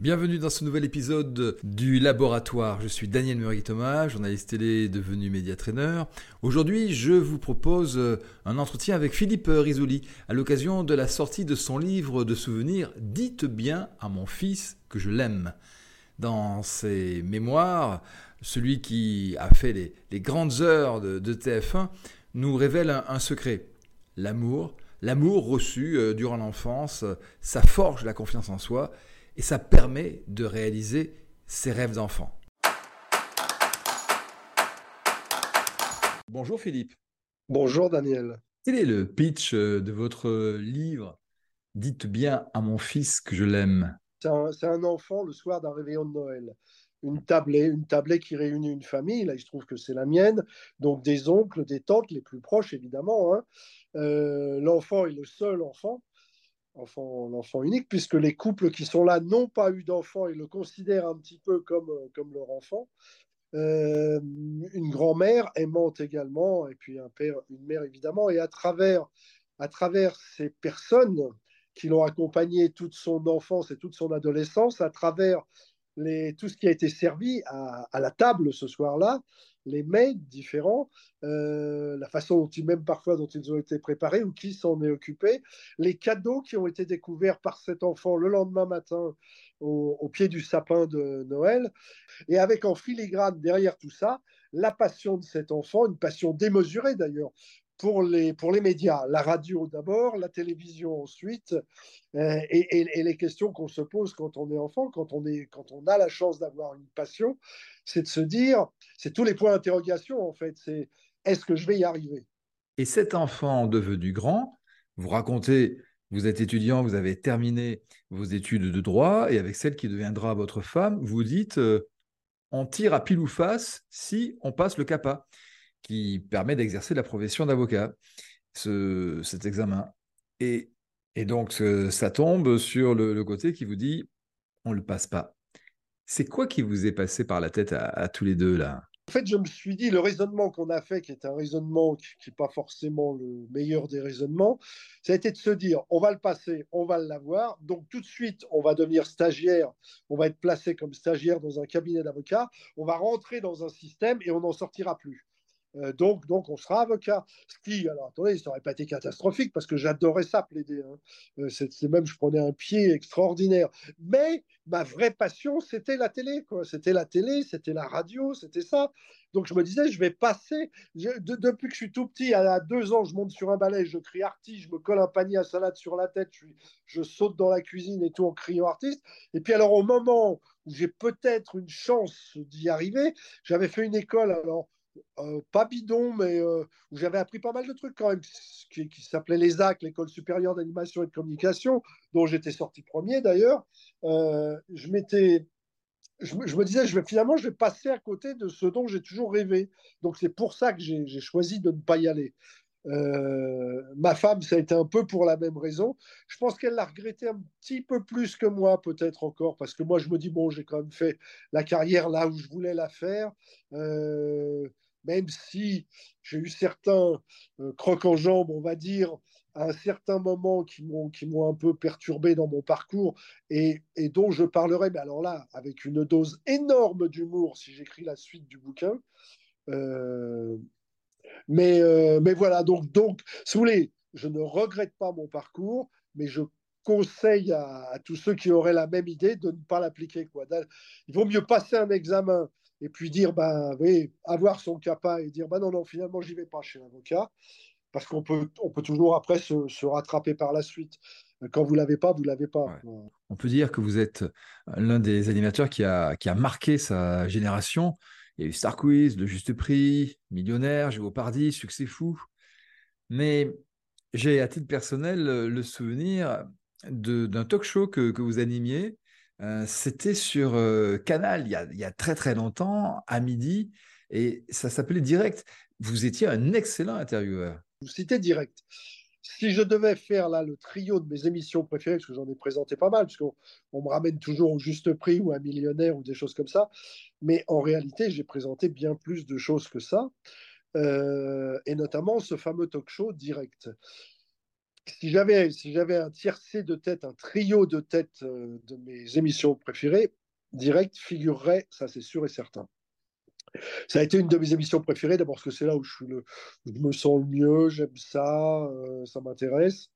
Bienvenue dans ce nouvel épisode du Laboratoire. Je suis Daniel Murray-Thomas, journaliste télé devenu média trainer. Aujourd'hui, je vous propose euh, un entretien avec Philippe Risoli à l'occasion de la sortie de son livre de souvenirs Dites bien à mon fils que je l'aime. Dans ses mémoires, celui qui a fait les, grandes heures de, TF1 nous révèle un, secret. L'amour, l'amour reçu euh, durant l'enfance, ça forge la confiance en soi et ça permet de réaliser ses rêves d'enfant. Bonjour Philippe. Bonjour Daniel. Quel est le pitch euh, de votre livre Dites bien à mon fils que je l'aime. C'est un, enfant le soir d'un réveillon de Noël. Une tablée, une tablée qui réunit une famille. Là, il se trouve que c'est la mienne. Donc des oncles, des tantes, les plus proches évidemment. Hein. Euh, l'enfant est le seul enfant enfant, l'enfant unique, puisque les couples qui sont là n'ont pas eu d'enfant et le considèrent un petit peu comme, euh, comme leur enfant. Euh, une grand-mère aimante également, et puis un père, une mère évidemment, et à travers, à travers ces personnes qui l'ont accompagné toute son enfance et toute son adolescence, à travers les, tout ce qui a été servi à la table ce soir-là, les mets différents, euh, la façon dont ils, même parfois dont ils ont été préparés ou qui s'en est occupé, les cadeaux qui ont été découverts par cet enfant le lendemain matin au pied du sapin de Noël, et avec en filigrane derrière tout ça la passion de cet enfant, une passion démesurée d'ailleurs, pour les, pour les médias, la radio d'abord, la télévision ensuite, euh, et, les questions qu'on se pose quand on est enfant, quand on, est, quand on a la chance d'avoir une passion, c'est de se dire, c'est tous les points d'interrogation en fait, c'est est-ce que je vais y arriver? Et cet enfant devenu grand, vous racontez, vous êtes étudiant, vous avez terminé vos études de droit, et avec celle qui deviendra votre femme, vous dites, euh, on tire à pile ou face si on passe le CAPA qui permet d'exercer la profession d'avocat, ce, cet examen. Et, et donc, ça tombe sur le, côté qui vous dit, on ne le passe pas. C'est quoi qui vous est passé par la tête à, tous les deux là? En fait, je me suis dit, le raisonnement qu'on a fait, qui est un raisonnement qui n'est pas forcément le meilleur des raisonnements, ça a été de se dire, on va le passer, on va l'avoir, donc tout de suite, on va devenir stagiaire, on va être placé comme stagiaire dans un cabinet d'avocat, on va rentrer dans un système et on n'en sortira plus. Euh, donc, donc, on sera avocat. Ce qui, alors attendez, ça n'aurait pas été catastrophique parce que j'adorais ça, plaider. Hein. Euh, c'est même, je prenais un pied extraordinaire. Mais ma vraie passion, c'était la télé. C'était la télé, c'était la radio, c'était ça. Donc, je me disais, je vais passer. depuis que je suis tout petit, à, deux ans, je monte sur un balai, je crie artiste, je me colle un panier à salade sur la tête, je, je saute dans la cuisine et tout en criant artiste. Et puis, alors, au moment où j'ai peut-être une chance d'y arriver, j'avais fait une école. Alors, euh, pas bidon, mais euh, où j'avais appris pas mal de trucs quand même, qui, qui s'appelait l'ESAC, l'École supérieure d'animation et de communication, dont j'étais sorti premier d'ailleurs. Euh, je m'étais je me, disais, finalement, je vais passer à côté de ce dont j'ai toujours rêvé. Donc, c'est pour ça que j'ai choisi de ne pas y aller. Euh, ma femme, ça a été un peu pour la même raison. Je pense qu'elle l'a regretté un petit peu plus que moi, peut-être encore, parce que moi, je me dis, bon, j'ai quand même fait la carrière là où je voulais la faire, euh, même si j'ai eu certains euh, crocs en jambes, on va dire, à un certain moment qui m'ont un peu perturbé dans mon parcours et, dont je parlerai, mais alors là, avec une dose énorme d'humour si j'écris la suite du bouquin. Euh, mais, euh, mais voilà, donc, donc, si vous voulez, je ne regrette pas mon parcours, mais je conseille à, tous ceux qui auraient la même idée de ne pas l'appliquer. Il vaut mieux passer un examen et puis dire, ben oui, avoir son CAPA et dire, ben non, non, finalement, j'y vais pas chez l'avocat, parce qu'on peut, on peut toujours après se, rattraper par la suite. Quand vous l'avez pas, vous l'avez pas. On peut dire que vous êtes l'un des animateurs qui a, qui a marqué sa génération il y a eu Star Quiz, Le Juste Prix, Millionnaire, Géopardy, Succès Fou. Mais j'ai à titre personnel le souvenir d'un talk show que, vous animiez. Euh, c'était sur euh, Canal il y, a, très très longtemps, à midi, et ça s'appelait Direct. Vous étiez un excellent intervieweur. C'était Direct si je devais faire là le trio de mes émissions préférées, parce que j'en ai présenté pas mal, parce qu'on me ramène toujours au juste prix ou à millionnaire ou des choses comme ça, mais en réalité, j'ai présenté bien plus de choses que ça, euh, et notamment ce fameux talk show direct. Si j'avais un tiercé de tête, un trio de tête euh, de mes émissions préférées, direct figurerait, ça c'est sûr et certain. Ça a été une de mes émissions préférées, d'abord parce que c'est là où je, le, me sens le mieux, j'aime ça, euh, ça m'intéresse.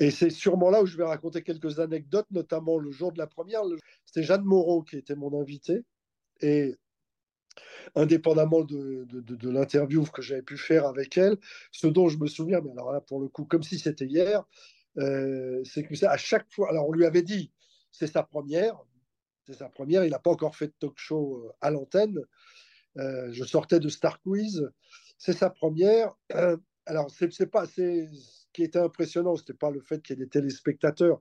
Et c'est sûrement là où je vais raconter quelques anecdotes, notamment le jour de la première. C'était Jeanne Moreau qui était mon invitée. Indépendamment de, l'interview que j'avais pu faire avec elle, ce dont je me souviens, mais alors là, pour le coup, comme si c'était hier, euh, c'est que à chaque fois, alors on lui avait dit, c'est sa première, c'est sa première, il n'a pas encore fait de talk show euh, à l'antenne. Euh, je sortais de Star Quiz, c'est sa première. Alors, c'est pas, ce qui était impressionnant, c'était pas le fait qu'il y ait des téléspectateurs.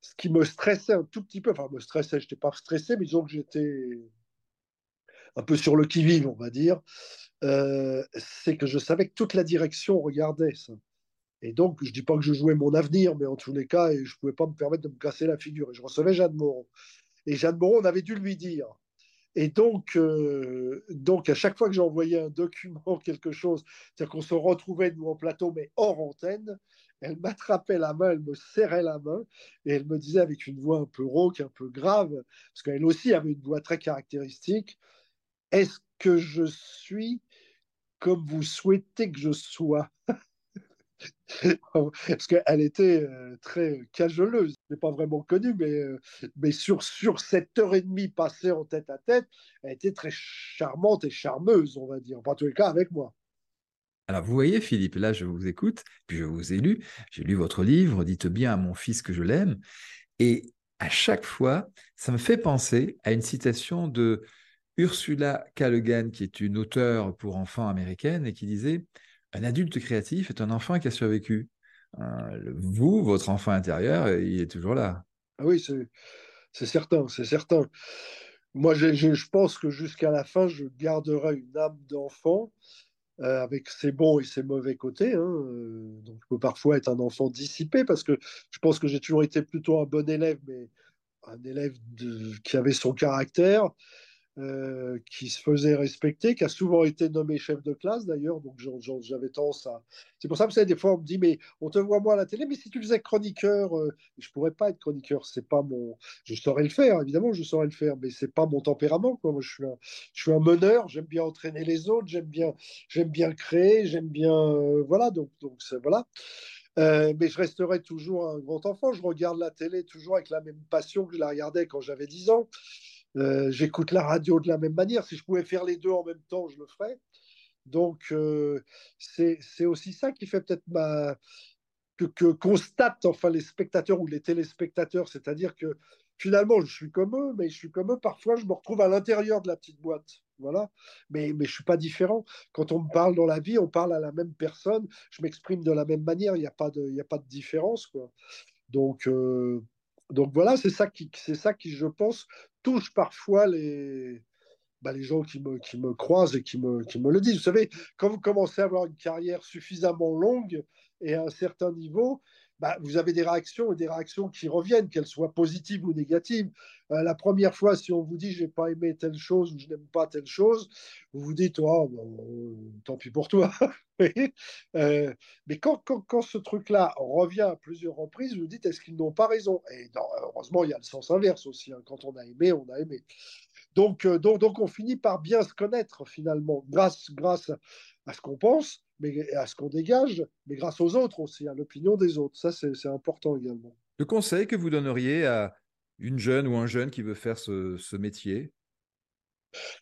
Ce qui me stressait un tout petit peu, enfin, me stressait, je n'étais pas stressé, mais disons que j'étais un peu sur le qui-vive, on va dire, euh, c'est que je savais que toute la direction regardait ça. Et donc, je ne dis pas que je jouais mon avenir, mais en tous les cas, je ne pouvais pas me permettre de me casser la figure. Et je recevais Jeanne Moreau. Et Jeanne Moreau, on avait dû lui dire. Et donc, euh, donc à chaque fois que j'envoyais un document, quelque chose, c'est-à-dire qu'on se retrouvait, nous, en plateau, mais hors antenne, elle m'attrapait la main, elle me serrait la main, et elle me disait avec une voix un peu rauque, un peu grave, parce qu'elle aussi avait une voix très caractéristique, est-ce que je suis comme vous souhaitez que je sois? Parce qu'elle était euh, très cajoleuse. Je pas vraiment connue, mais, euh, sur, cette heure et demie passée en tête à tête, elle était très charmante et charmeuse, on va dire. En tous les cas, avec moi. Alors, vous voyez, Philippe, là, je vous écoute, puis je vous ai lu. J'ai lu votre livre, Dites bien à mon fils que je l'aime. Et à chaque fois, ça me fait penser à une citation de Ursula K. Le Guin, qui est une auteure pour enfants américaine, et qui disait Un adulte créatif est un enfant qui a survécu. Euh, vous, votre enfant intérieur, il est toujours là. Ah oui, c'est certain, c'est certain. Moi, je, pense que jusqu'à la fin, je garderai une âme d'enfant. Euh, avec ses bons et ses mauvais côtés. Hein. Euh, donc, je peux parfois être un enfant dissipé parce que je pense que j'ai toujours été plutôt un bon élève, mais un élève qui avait son caractère. Euh, qui se faisait respecter, qui a souvent été nommé chef de classe d'ailleurs, donc j'avais tendance à... C'est pour ça que des fois on me dit, mais on te voit moi à la télé, mais si tu faisais chroniqueur, euh, je pourrais pas être chroniqueur, c'est pas mon... Je saurais le faire, évidemment, je saurais le faire, mais c'est pas mon tempérament, quoi. Je suis un, je suis un meneur, j'aime bien entraîner les autres, j'aime bien, j'aime bien créer, j'aime bien... Euh, voilà, donc, donc voilà. Euh, mais je resterai toujours un grand enfant. Je regarde la télé toujours avec la même passion que je la regardais quand j'avais 10 ans. Euh, j'écoute la radio de la même manière. Si je pouvais faire les deux en même temps, je le ferais. Donc, euh, c'est aussi ça qui fait peut-être que, constatent enfin les spectateurs ou les téléspectateurs, c'est-à-dire que finalement, je suis comme eux, mais je suis comme eux. Parfois, je me retrouve à l'intérieur de la petite boîte. Voilà. Mais, je ne suis pas différent. Quand on me parle dans la vie, on parle à la même personne. Je m'exprime de la même manière. Il n'y a, pas de, a pas de différence. Quoi. Donc, euh, donc voilà, c'est ça, qui, ça qui, je pense, touche parfois les, bah, gens qui me, qui me croisent et qui me, qui me le disent. Vous savez, quand vous commencez à avoir une carrière suffisamment longue et à un certain niveau, bah, vous avez des réactions et des réactions qui reviennent, qu'elles soient positives ou négatives. Euh, la première fois, si on vous dit j'ai pas aimé telle chose ou je n'aime pas telle chose, vous vous dites oh, bon, tant pis pour toi. euh, mais quand, quand, quand ce truc-là revient à plusieurs reprises, vous vous dites est-ce qu'ils n'ont pas raison? Et heureusement, il y a le sens inverse aussi. Hein. Quand on a aimé, on a aimé. Donc, euh, donc, donc, on finit par bien se connaître finalement, grâce, grâce à ce qu'on pense, mais à ce qu'on dégage, mais grâce aux autres aussi, à l'opinion des autres. Ça, c'est important également. Le conseil que vous donneriez à une jeune ou un jeune qui veut faire ce, ce métier?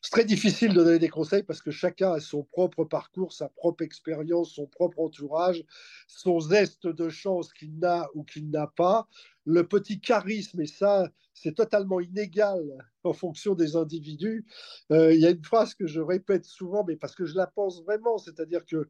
C'est très difficile de donner des conseils parce que chacun a son propre parcours, sa propre expérience, son propre entourage, son zeste de chance qu'il n'a ou qu'il n'a pas, le petit charisme, et ça, c'est totalement inégal en fonction des individus. Euh, il y a une phrase que je répète souvent, mais parce que je la pense vraiment, c'est-à-dire que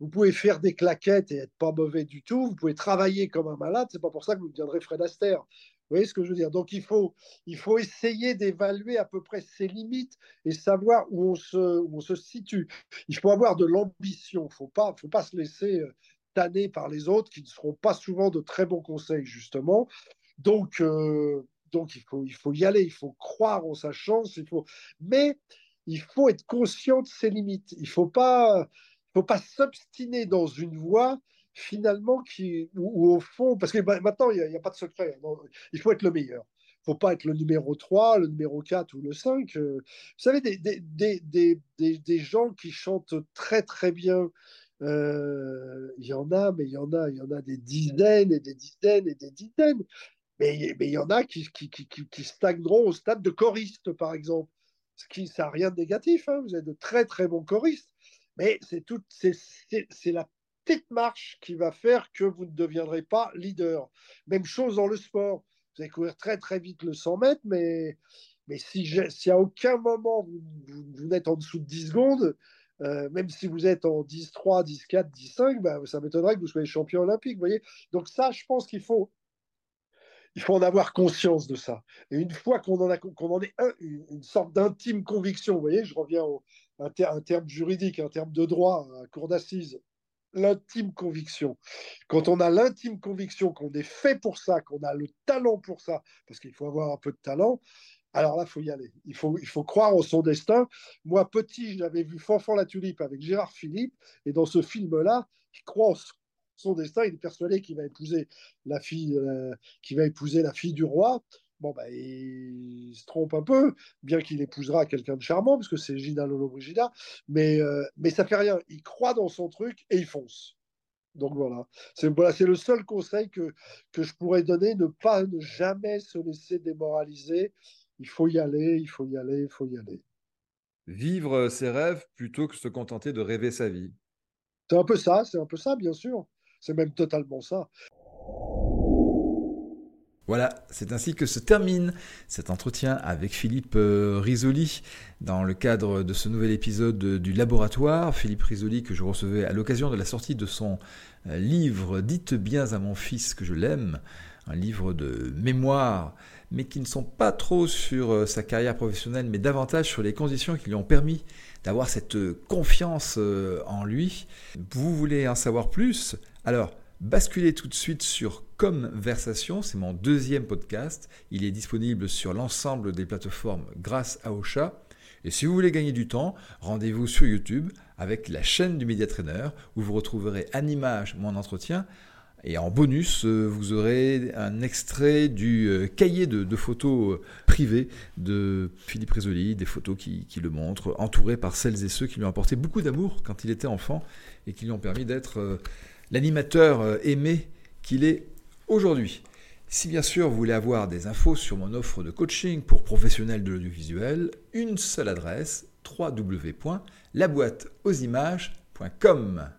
vous pouvez faire des claquettes et être pas mauvais du tout, vous pouvez travailler comme un malade, c'est pas pour ça que vous deviendrez Fred Astaire. Vous voyez ce que je veux dire? Donc il faut, il faut essayer d'évaluer à peu près ses limites et savoir où on se, où on se situe. Il faut avoir de l'ambition, il ne faut pas, faut pas se laisser euh, tanner par les autres qui ne seront pas souvent de très bons conseils, justement. Donc, euh, donc il, faut, il faut y aller, il faut croire en sa chance, il faut... mais il faut être conscient de ses limites. Il ne faut pas s'obstiner dans une voie finalement, qui, ou, au fond, parce que maintenant, il n'y a, pas de secret, hein, il faut être le meilleur. Il ne faut pas être le numéro 3, le numéro 4 ou le 5. Euh. vous savez, des, des, des, des, gens qui chantent très très bien, euh, il y en a, mais il y en a, il y en a des dizaines et des dizaines et des dizaines. Mais, il y en a qui, qui, qui, qui, stagneront au stade de choriste, par exemple. Ce qui, ça n'a rien de négatif. Hein. Vous êtes de très très bons choristes. Mais c'est la petite marche qui va faire que vous ne deviendrez pas leader. Même chose dans le sport. Vous allez courir très très vite le 100 mètres, mais, mais si, si à aucun moment vous, vous, n'êtes en dessous de 10 secondes, euh, même si vous êtes en 10-3, 10-4, 10-5, bah, ça m'étonnerait que vous soyez champion olympique. Voyez Donc ça, je pense qu'il faut, il faut en avoir conscience de ça. Et une fois qu'on en, a, qu'on en est une, sorte d'intime conviction, vous voyez, je reviens au un, terme juridique, un terme de droit, un cour d'assises, l'intime conviction. Quand on a l'intime conviction qu'on est fait pour ça, qu'on a le talent pour ça, parce qu'il faut avoir un peu de talent, alors là, il faut y aller. Il faut, croire en son destin. Moi, petit, j'avais vu Fanfan la Tulipe avec Gérard Philippe, et dans ce film-là, il croit en son destin, il est persuadé qu'il va épouser la fille, euh, va épouser la fille du roi. Bon, bah, il se trompe un peu, bien qu'il épousera quelqu'un de charmant, parce que c'est Gina Lolo Brigida, mais, euh, mais ça fait rien. Il croit dans son truc et il fonce. Donc voilà, c'est voilà, le seul conseil que, que je pourrais donner, ne pas ne jamais se laisser démoraliser. Il faut y aller, il faut y aller, il faut y aller. Vivre ses rêves plutôt que se contenter de rêver sa vie. C'est un peu ça, c'est un peu ça, bien sûr. C'est même totalement ça. Voilà, c'est ainsi que se termine cet entretien avec Philippe euh, Risoli dans le cadre de ce nouvel épisode du laboratoire. Philippe Risoli que je recevais à l'occasion de la sortie de son euh, livre Dites bien à mon fils que je l'aime, un livre de mémoire, mais qui ne sont pas trop sur euh, sa carrière professionnelle, mais davantage sur les conditions qui lui ont permis d'avoir cette confiance en lui. Vous voulez en savoir plus? Alors, basculez tout de suite sur Conversation, c'est mon deuxième podcast. Il est disponible sur l'ensemble des plateformes grâce à Ocha. Et si vous voulez gagner du temps, rendez-vous sur YouTube avec la chaîne du Media Trainer où vous retrouverez en image mon entretien. Et en bonus, euh, vous aurez un extrait du euh, cahier de, photos euh, privées de Philippe Rézoli, des photos qui, qui, le montrent, entouré par celles et ceux qui lui ont apporté beaucoup d'amour quand il était enfant et qui lui ont permis d'être l'animateur aimé qu'il est aujourd'hui. Si bien sûr vous voulez avoir des infos sur mon offre de coaching pour professionnels de l'audiovisuel, une seule adresse www.laboîteauximages.com.